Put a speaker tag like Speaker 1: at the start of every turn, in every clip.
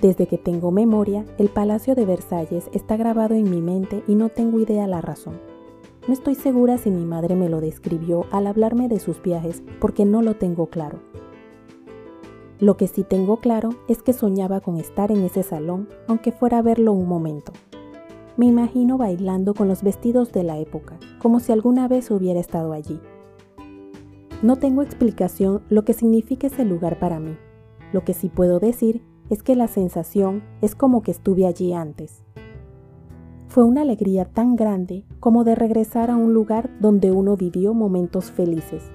Speaker 1: Desde que tengo memoria, el Palacio de Versalles está grabado en mi mente y no tengo idea la razón. No estoy segura si mi madre me lo describió al hablarme de sus viajes porque no lo tengo claro. Lo que sí tengo claro es que soñaba con estar en ese salón, aunque fuera a verlo un momento. Me imagino bailando con los vestidos de la época, como si alguna vez hubiera estado allí. No tengo explicación lo que significa ese lugar para mí. Lo que sí puedo decir es que la sensación es como que estuve allí antes. Fue una alegría tan grande como de regresar a un lugar donde uno vivió momentos felices.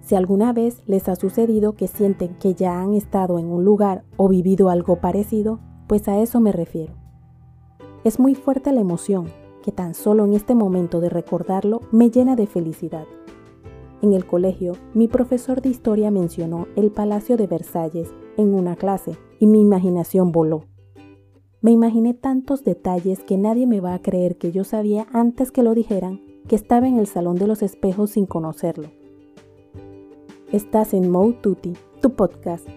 Speaker 1: Si alguna vez les ha sucedido que sienten que ya han estado en un lugar o vivido algo parecido, pues a eso me refiero. Es muy fuerte la emoción, que tan solo en este momento de recordarlo me llena de felicidad. En el colegio, mi profesor de historia mencionó el Palacio de Versalles en una clase y mi imaginación voló. Me imaginé tantos detalles que nadie me va a creer que yo sabía antes que lo dijeran que estaba en el Salón de los Espejos sin conocerlo. Estás en Mo Tutti, tu podcast.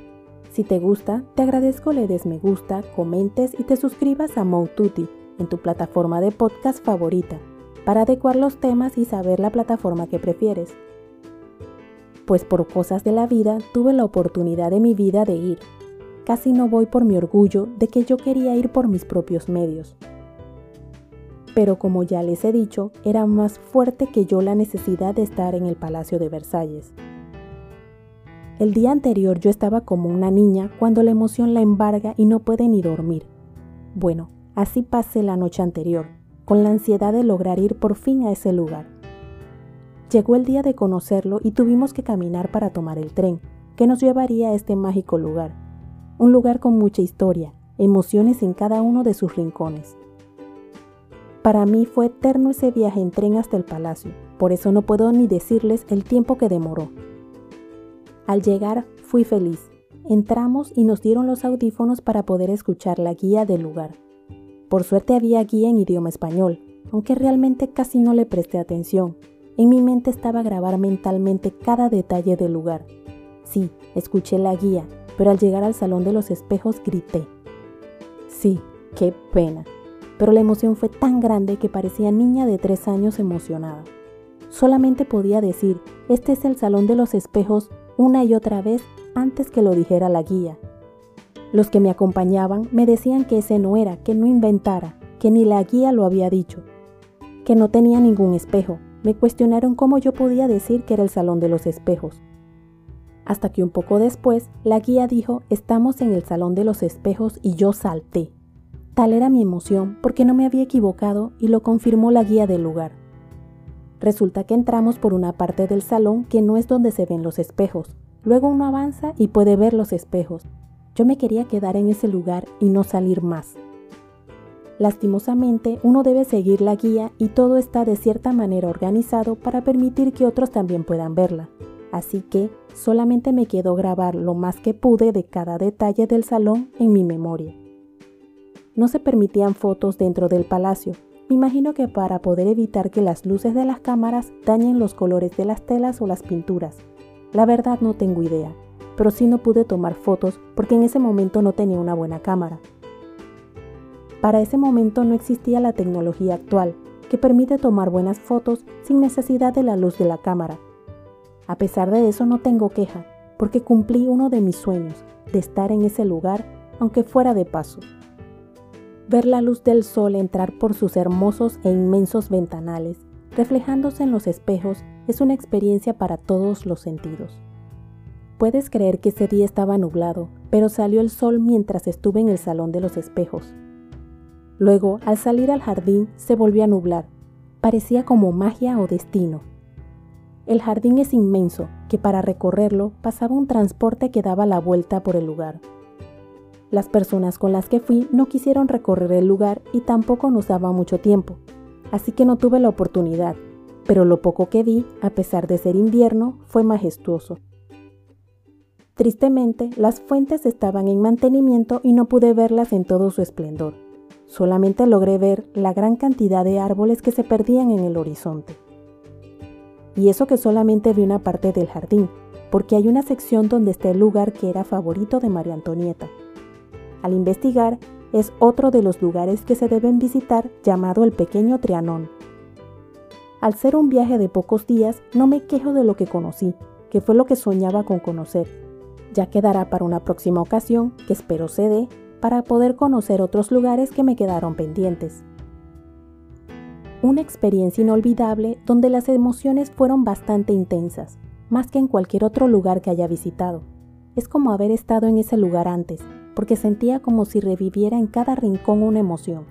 Speaker 1: Si te gusta, te agradezco le des me gusta, comentes y te suscribas a Mo Tutti en tu plataforma de podcast favorita para adecuar los temas y saber la plataforma que prefieres. Pues por cosas de la vida tuve la oportunidad de mi vida de ir casi no voy por mi orgullo de que yo quería ir por mis propios medios. Pero como ya les he dicho, era más fuerte que yo la necesidad de estar en el Palacio de Versalles. El día anterior yo estaba como una niña cuando la emoción la embarga y no puede ni dormir. Bueno, así pasé la noche anterior, con la ansiedad de lograr ir por fin a ese lugar. Llegó el día de conocerlo y tuvimos que caminar para tomar el tren, que nos llevaría a este mágico lugar un lugar con mucha historia, emociones en cada uno de sus rincones. Para mí fue eterno ese viaje en tren hasta el palacio, por eso no puedo ni decirles el tiempo que demoró. Al llegar fui feliz. Entramos y nos dieron los audífonos para poder escuchar la guía del lugar. Por suerte había guía en idioma español, aunque realmente casi no le presté atención. En mi mente estaba grabar mentalmente cada detalle del lugar. Sí, escuché la guía, pero al llegar al salón de los espejos grité. Sí, qué pena, pero la emoción fue tan grande que parecía niña de tres años emocionada. Solamente podía decir, este es el salón de los espejos una y otra vez antes que lo dijera la guía. Los que me acompañaban me decían que ese no era, que no inventara, que ni la guía lo había dicho, que no tenía ningún espejo. Me cuestionaron cómo yo podía decir que era el salón de los espejos hasta que un poco después la guía dijo estamos en el salón de los espejos y yo salté. Tal era mi emoción porque no me había equivocado y lo confirmó la guía del lugar. Resulta que entramos por una parte del salón que no es donde se ven los espejos. Luego uno avanza y puede ver los espejos. Yo me quería quedar en ese lugar y no salir más. Lastimosamente, uno debe seguir la guía y todo está de cierta manera organizado para permitir que otros también puedan verla así que solamente me quedó grabar lo más que pude de cada detalle del salón en mi memoria. No se permitían fotos dentro del palacio, me imagino que para poder evitar que las luces de las cámaras dañen los colores de las telas o las pinturas. La verdad no tengo idea, pero sí no pude tomar fotos porque en ese momento no tenía una buena cámara. Para ese momento no existía la tecnología actual, que permite tomar buenas fotos sin necesidad de la luz de la cámara, a pesar de eso no tengo queja, porque cumplí uno de mis sueños, de estar en ese lugar, aunque fuera de paso. Ver la luz del sol entrar por sus hermosos e inmensos ventanales, reflejándose en los espejos, es una experiencia para todos los sentidos. Puedes creer que ese día estaba nublado, pero salió el sol mientras estuve en el salón de los espejos. Luego, al salir al jardín, se volvió a nublar. Parecía como magia o destino. El jardín es inmenso, que para recorrerlo pasaba un transporte que daba la vuelta por el lugar. Las personas con las que fui no quisieron recorrer el lugar y tampoco nos daba mucho tiempo, así que no tuve la oportunidad, pero lo poco que vi, a pesar de ser invierno, fue majestuoso. Tristemente, las fuentes estaban en mantenimiento y no pude verlas en todo su esplendor. Solamente logré ver la gran cantidad de árboles que se perdían en el horizonte y eso que solamente vi una parte del jardín, porque hay una sección donde está el lugar que era favorito de María Antonieta. Al investigar, es otro de los lugares que se deben visitar llamado el Pequeño Trianón. Al ser un viaje de pocos días, no me quejo de lo que conocí, que fue lo que soñaba con conocer. Ya quedará para una próxima ocasión, que espero se dé, para poder conocer otros lugares que me quedaron pendientes. Una experiencia inolvidable donde las emociones fueron bastante intensas, más que en cualquier otro lugar que haya visitado. Es como haber estado en ese lugar antes, porque sentía como si reviviera en cada rincón una emoción.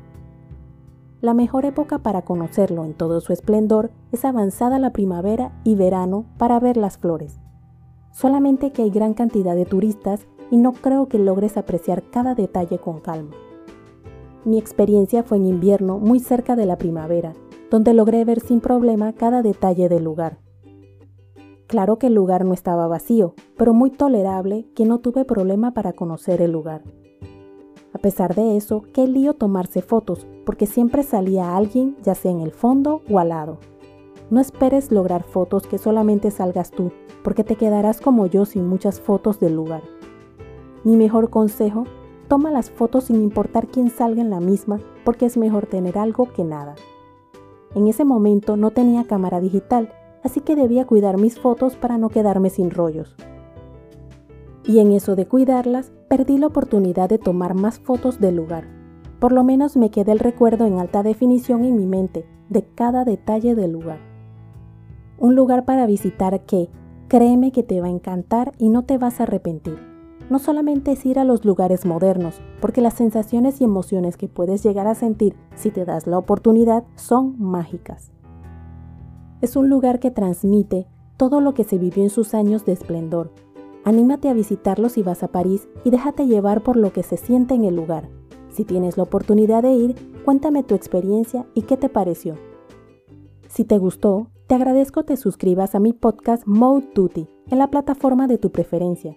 Speaker 1: La mejor época para conocerlo en todo su esplendor es avanzada la primavera y verano para ver las flores. Solamente que hay gran cantidad de turistas y no creo que logres apreciar cada detalle con calma. Mi experiencia fue en invierno muy cerca de la primavera, donde logré ver sin problema cada detalle del lugar. Claro que el lugar no estaba vacío, pero muy tolerable que no tuve problema para conocer el lugar. A pesar de eso, qué lío tomarse fotos, porque siempre salía alguien, ya sea en el fondo o al lado. No esperes lograr fotos que solamente salgas tú, porque te quedarás como yo sin muchas fotos del lugar. Mi mejor consejo, toma las fotos sin importar quién salga en la misma, porque es mejor tener algo que nada. En ese momento no tenía cámara digital, así que debía cuidar mis fotos para no quedarme sin rollos. Y en eso de cuidarlas, perdí la oportunidad de tomar más fotos del lugar. Por lo menos me quedé el recuerdo en alta definición en mi mente de cada detalle del lugar. Un lugar para visitar que, créeme que te va a encantar y no te vas a arrepentir no solamente es ir a los lugares modernos, porque las sensaciones y emociones que puedes llegar a sentir si te das la oportunidad son mágicas. Es un lugar que transmite todo lo que se vivió en sus años de esplendor. Anímate a visitarlo si vas a París y déjate llevar por lo que se siente en el lugar. Si tienes la oportunidad de ir, cuéntame tu experiencia y qué te pareció. Si te gustó, te agradezco te suscribas a mi podcast Mode Duty en la plataforma de tu preferencia